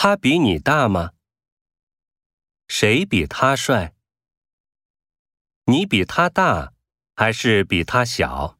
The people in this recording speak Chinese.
他比你大吗？谁比他帅？你比他大还是比他小？